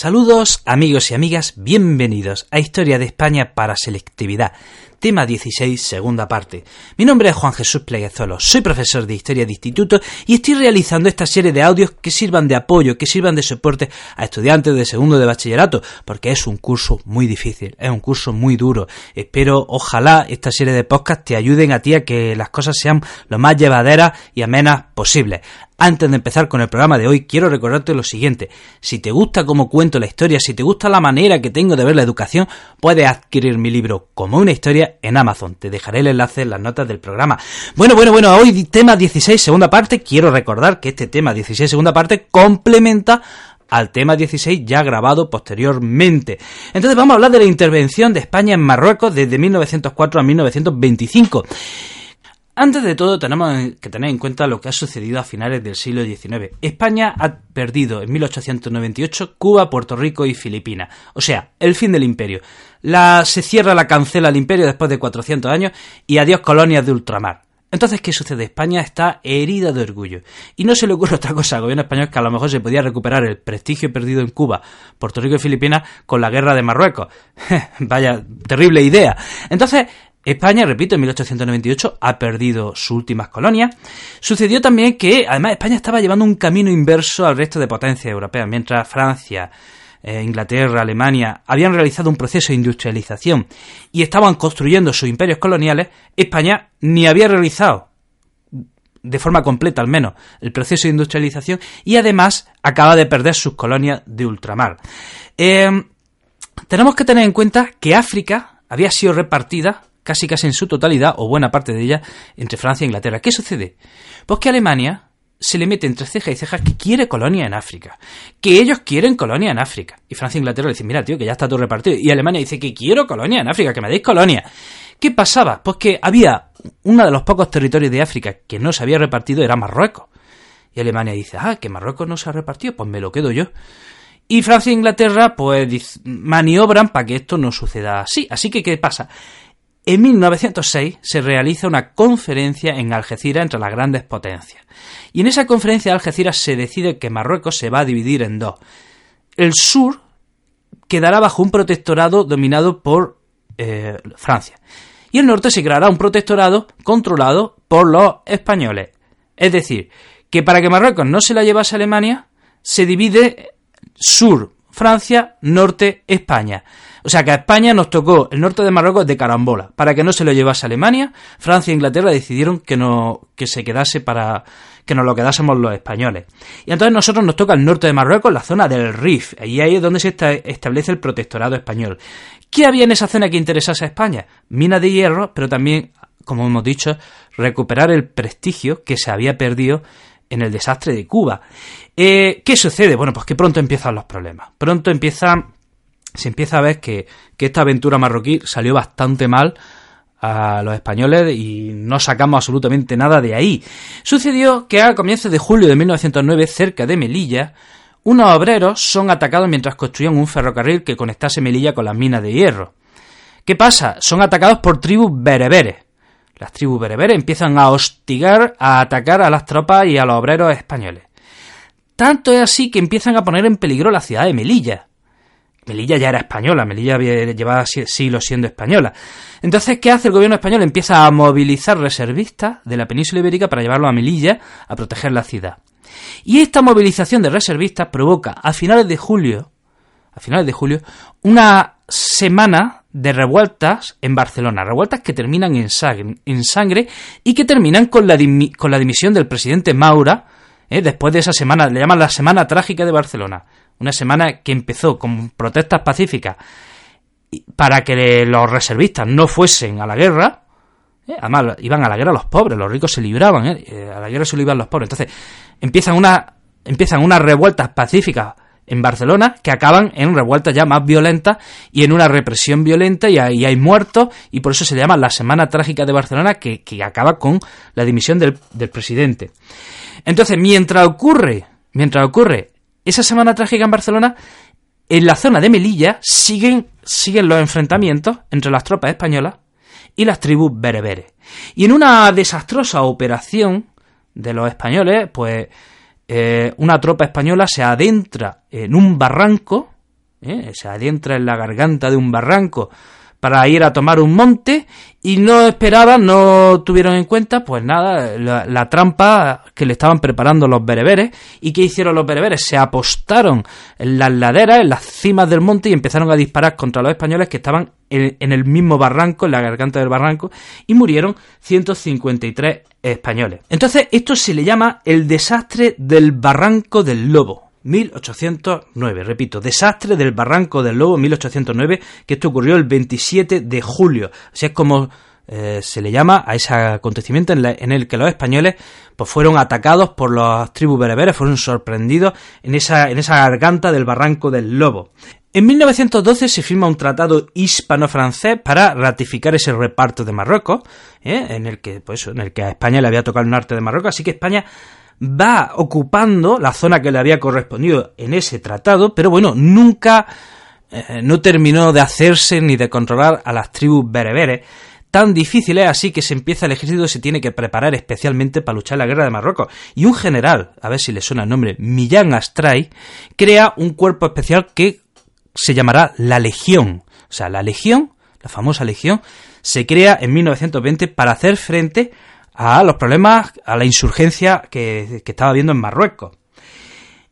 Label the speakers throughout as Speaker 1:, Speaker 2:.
Speaker 1: Saludos amigos y amigas, bienvenidos a Historia de España para Selectividad, tema 16, segunda parte. Mi nombre es Juan Jesús Pleguezolo, soy profesor de Historia de Instituto y estoy realizando esta serie de audios que sirvan de apoyo, que sirvan de soporte a estudiantes de segundo de bachillerato, porque es un curso muy difícil, es un curso muy duro. Espero, ojalá, esta serie de podcasts te ayuden a ti a que las cosas sean lo más llevaderas y amenas posibles. Antes de empezar con el programa de hoy, quiero recordarte lo siguiente. Si te gusta cómo cuento la historia, si te gusta la manera que tengo de ver la educación, puedes adquirir mi libro como una historia en Amazon. Te dejaré el enlace en las notas del programa. Bueno, bueno, bueno, hoy tema 16, segunda parte. Quiero recordar que este tema 16, segunda parte, complementa al tema 16 ya grabado posteriormente. Entonces vamos a hablar de la intervención de España en Marruecos desde 1904 a 1925. Antes de todo, tenemos que tener en cuenta lo que ha sucedido a finales del siglo XIX. España ha perdido en 1898 Cuba, Puerto Rico y Filipinas. O sea, el fin del imperio. La, se cierra la cancela el imperio después de 400 años y adiós colonias de ultramar. Entonces, ¿qué sucede? España está herida de orgullo. Y no se le ocurre otra cosa al gobierno español que a lo mejor se podía recuperar el prestigio perdido en Cuba, Puerto Rico y Filipinas con la guerra de Marruecos. Vaya, terrible idea. Entonces, España, repito, en 1898 ha perdido sus últimas colonias. Sucedió también que, además, España estaba llevando un camino inverso al resto de potencias europeas, mientras Francia, eh, Inglaterra, Alemania habían realizado un proceso de industrialización y estaban construyendo sus imperios coloniales, España ni había realizado de forma completa al menos el proceso de industrialización y además acaba de perder sus colonias de ultramar. Eh, tenemos que tener en cuenta que África había sido repartida casi casi en su totalidad, o buena parte de ella, entre Francia e Inglaterra. ¿Qué sucede? Pues que Alemania se le mete entre cejas y cejas que quiere colonia en África, que ellos quieren colonia en África. Y Francia e Inglaterra le dicen, mira, tío, que ya está todo repartido. Y Alemania dice que quiero colonia en África, que me deis colonia. ¿Qué pasaba? Pues que había uno de los pocos territorios de África que no se había repartido, era Marruecos. Y Alemania dice, ah, que Marruecos no se ha repartido, pues me lo quedo yo. Y Francia e Inglaterra, pues, maniobran para que esto no suceda así. Así que, ¿qué pasa? En 1906 se realiza una conferencia en Algeciras entre las grandes potencias. Y en esa conferencia de Algeciras se decide que Marruecos se va a dividir en dos. El sur quedará bajo un protectorado dominado por eh, Francia. Y el norte se creará un protectorado controlado por los españoles. Es decir, que para que Marruecos no se la llevase a Alemania, se divide sur Francia, norte España. O sea que a España nos tocó el norte de Marruecos de carambola. Para que no se lo llevase a Alemania, Francia e Inglaterra decidieron que, no, que se quedase para que nos lo quedásemos los españoles. Y entonces nosotros nos toca el norte de Marruecos, la zona del Rif. Y ahí es donde se establece el protectorado español. ¿Qué había en esa zona que interesase a España? Minas de hierro, pero también, como hemos dicho, recuperar el prestigio que se había perdido en el desastre de Cuba. Eh, ¿Qué sucede? Bueno, pues que pronto empiezan los problemas. Pronto empiezan se empieza a ver que, esta aventura marroquí salió bastante mal a los españoles y no sacamos absolutamente nada de ahí. Sucedió que a comienzos de julio de 1909, cerca de Melilla, unos obreros son atacados mientras construían un ferrocarril que conectase Melilla con las minas de hierro. ¿Qué pasa? Son atacados por tribus bereberes. Las tribus bereberes empiezan a hostigar, a atacar a las tropas y a los obreros españoles. Tanto es así que empiezan a poner en peligro la ciudad de Melilla. Melilla ya era española, Melilla llevaba siglos siendo española. Entonces, ¿qué hace el gobierno español? Empieza a movilizar reservistas de la península ibérica para llevarlos a Melilla a proteger la ciudad. Y esta movilización de reservistas provoca a finales de julio, a finales de julio, una semana de revueltas en Barcelona, revueltas que terminan en sangre, en sangre y que terminan con la, con la dimisión del presidente Maura, ¿eh? después de esa semana, le llaman la Semana Trágica de Barcelona. Una semana que empezó con protestas pacíficas para que los reservistas no fuesen a la guerra. ¿eh? Además, iban a la guerra los pobres, los ricos se libraban, ¿eh? Eh, a la guerra se iban los pobres. Entonces, empiezan, una, empiezan unas revueltas pacíficas en Barcelona que acaban en revueltas ya más violentas y en una represión violenta y hay, hay muertos y por eso se llama la Semana Trágica de Barcelona que, que acaba con la dimisión del, del presidente. Entonces, mientras ocurre, mientras ocurre esa semana trágica en Barcelona, en la zona de Melilla siguen, siguen los enfrentamientos entre las tropas españolas y las tribus bereberes. Y en una desastrosa operación de los españoles, pues eh, una tropa española se adentra en un barranco, ¿eh? se adentra en la garganta de un barranco para ir a tomar un monte y no esperaban, no tuvieron en cuenta, pues nada, la, trampa que le estaban preparando los bereberes. ¿Y qué hicieron los bereberes? Se apostaron en las laderas, en las cimas del monte y empezaron a disparar contra los españoles que estaban en, en el mismo barranco, en la garganta del barranco, y murieron 153 españoles. Entonces, esto se le llama el desastre del barranco del lobo. 1809. Repito, desastre del Barranco del Lobo 1809, que esto ocurrió el 27 de julio. Así es como eh, se le llama a ese acontecimiento en, el que los españoles pues, fueron atacados por las tribus bereberes, fueron sorprendidos en esa, en esa garganta del Barranco del Lobo. En 1912 se firma un tratado hispano-francés para ratificar ese reparto de Marruecos, ¿eh? en el que pues, en el que a España le había tocado el norte de Marruecos, así que España va ocupando la zona que le había correspondido en ese tratado, pero bueno, nunca eh, no terminó de hacerse ni de controlar a las tribus bereberes. Tan difícil es así que se empieza el ejército se tiene que preparar especialmente para luchar la guerra de Marruecos. Y un general, a ver si le suena el nombre, Millán Astray, crea un cuerpo especial que se llamará la Legión. O sea, la Legión, la famosa Legión, se crea en 1920 para hacer frente a los problemas, a la insurgencia que, estaba habiendo en Marruecos.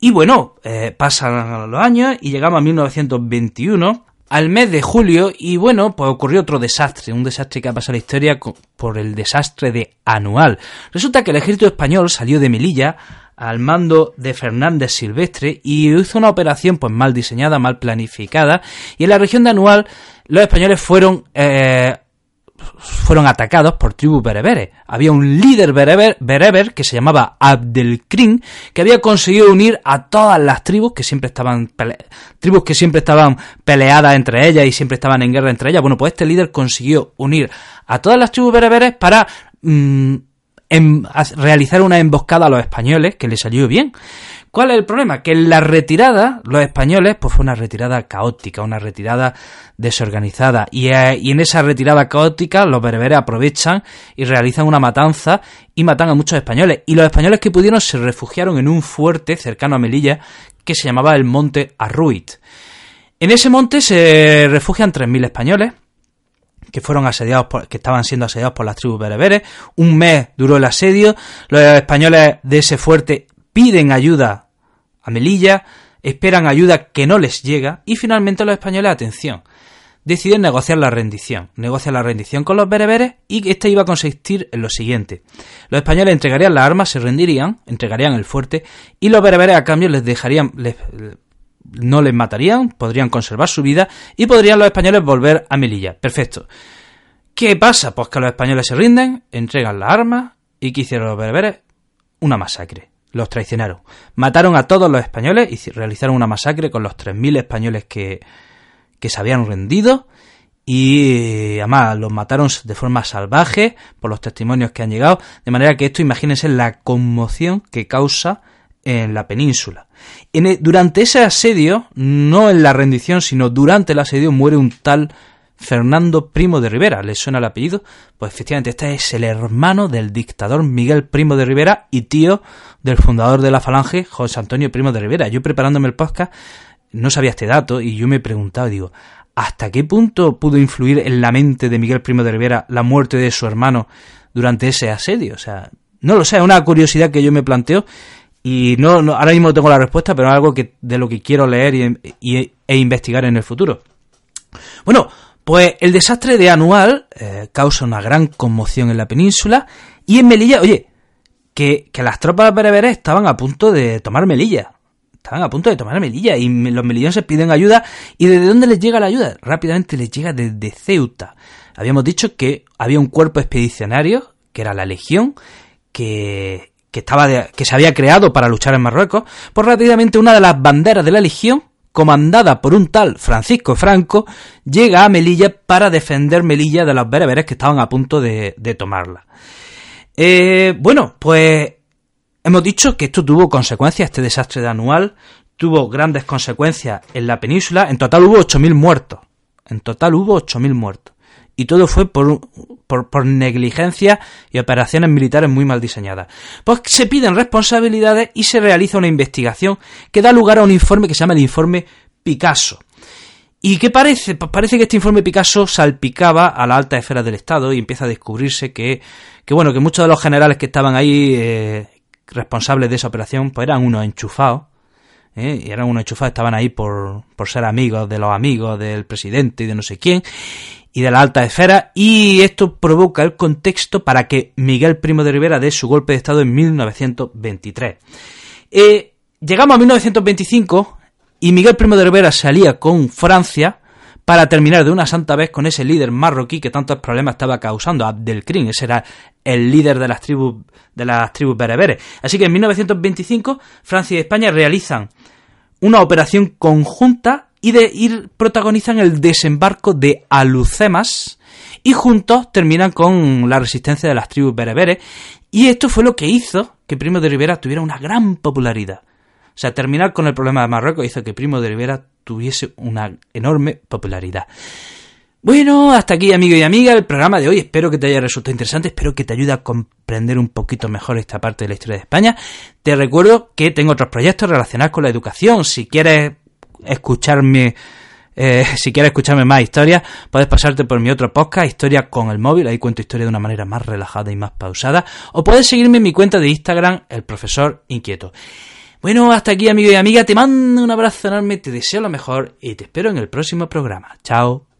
Speaker 1: Y bueno, eh, pasan los años y llegamos a 1921, al mes de julio, y bueno, pues ocurrió otro desastre, un desastre que ha pasado la historia por el desastre de Anual. Resulta que el ejército español salió de Melilla al mando de Fernández Silvestre y hizo una operación pues mal diseñada, mal planificada, y en la región de Anual los españoles fueron eh, fueron atacados por tribus bereberes. Había un líder bereber, bereber que se llamaba Abdelkrim, que había conseguido unir a todas las tribus que siempre estaban tribus que siempre estaban peleadas entre ellas y siempre estaban en guerra entre ellas. Bueno, pues este líder consiguió unir a todas las tribus bereberes para mm, em, realizar una emboscada a los españoles que le salió bien. ¿Cuál es el problema? Que en la retirada, los españoles, pues fue una retirada caótica, una retirada desorganizada. Y, eh, y, en esa retirada caótica, los bereberes aprovechan y realizan una matanza y matan a muchos españoles. Y los españoles que pudieron se refugiaron en un fuerte cercano a Melilla que se llamaba el Monte Arruit. En ese monte se refugian 3.000 españoles que fueron asediados por, que estaban siendo asediados por las tribus bereberes. Un mes duró el asedio. Los españoles de ese fuerte piden ayuda a Melilla, esperan ayuda que no les llega y finalmente los españoles, atención, deciden negociar la rendición. Negocian la rendición con los bereberes y esta iba a consistir en lo siguiente. Los españoles entregarían las armas, se rendirían, entregarían el fuerte y los bereberes a cambio les dejarían, no les matarían, podrían conservar su vida y podrían los españoles volver a Melilla. Perfecto. ¿Qué pasa? Pues que los españoles se rinden, entregan las armas y ¿qué hicieron los bereberes? Una masacre los traicionaron. Mataron a todos los españoles y realizaron una masacre con los 3.000 españoles que, que se habían rendido y además los mataron de forma salvaje por los testimonios que han llegado, de manera que esto imagínense la conmoción que causa en la península. En durante ese asedio, no en la rendición, sino durante el asedio, muere un tal Fernando Primo de Rivera. ¿Le suena el apellido? Pues efectivamente, este es el hermano del dictador Miguel Primo de Rivera y tío del fundador de la Falange, José Antonio Primo de Rivera. Yo preparándome el podcast no sabía este dato y yo me he preguntado, digo, ¿hasta qué punto pudo influir en la mente de Miguel Primo de Rivera la muerte de su hermano durante ese asedio? O sea, no lo sé, es una curiosidad que yo me planteo y no, ahora mismo tengo la respuesta, pero es algo que, de lo que quiero leer e investigar en el futuro. Bueno, pues el desastre de Anual eh, causa una gran conmoción en la península y en Melilla, oye, que, las tropas bereberes estaban a punto de tomar Melilla. Estaban a punto de tomar Melilla y los melillenses piden ayuda. ¿Y desde dónde les llega la ayuda? Rápidamente les llega desde Ceuta. Habíamos dicho que había un cuerpo expedicionario, que era la Legión, que, que, estaba que se había creado para luchar en Marruecos. Pues rápidamente una de las banderas de la Legión comandada por un tal Francisco Franco, llega a Melilla para defender Melilla de los bereberes que estaban a punto de, tomarla. Eh, bueno, pues hemos dicho que esto tuvo consecuencias, este desastre de anual tuvo grandes consecuencias en la península, en total hubo 8.000 muertos, en total hubo 8.000 muertos. Y todo fue por, por, por, negligencia y operaciones militares muy mal diseñadas. Pues se piden responsabilidades y se realiza una investigación que da lugar a un informe que se llama el informe Picasso. ¿Y qué parece? Pues parece que este informe Picasso salpicaba a la alta esfera del Estado y empieza a descubrirse que, que bueno, que muchos de los generales que estaban ahí eh, responsables de esa operación, pues eran unos enchufados, ¿eh? y eran unos enchufados, estaban ahí por, por ser amigos de los amigos del presidente y de no sé quién, y de la alta esfera, y esto provoca el contexto para que Miguel Primo de Rivera dé su golpe de Estado en 1923. Eh, llegamos a 1925 y Miguel Primo de Rivera salía con Francia para terminar de una santa vez con ese líder marroquí que tantos problemas estaba causando, Abdelkrim, ese era el líder de las tribus de las tribus bereberes. Así que en 1925 Francia y España realizan una operación conjunta y de ir protagonizan el desembarco de Alucemas y juntos terminan con la resistencia de las tribus bereberes y esto fue lo que hizo que Primo de Rivera tuviera una gran popularidad. O sea, terminar con el problema de Marruecos hizo que Primo de Rivera tuviese una enorme popularidad. Bueno, hasta aquí amigo y amiga el programa de hoy. Espero que te haya resultado interesante, espero que te ayude a comprender un poquito mejor esta parte de la historia de España. Te recuerdo que tengo otros proyectos relacionados con la educación. Si quieres escucharme, eh, si quieres escucharme más historias, puedes pasarte por mi otro podcast, Historia con el móvil. Ahí cuento historia de una manera más relajada y más pausada. O puedes seguirme en mi cuenta de Instagram, el profesor inquieto. Bueno, hasta aquí amigo y amiga, te mando un abrazo enorme, te deseo lo mejor y te espero en el próximo programa. Chao.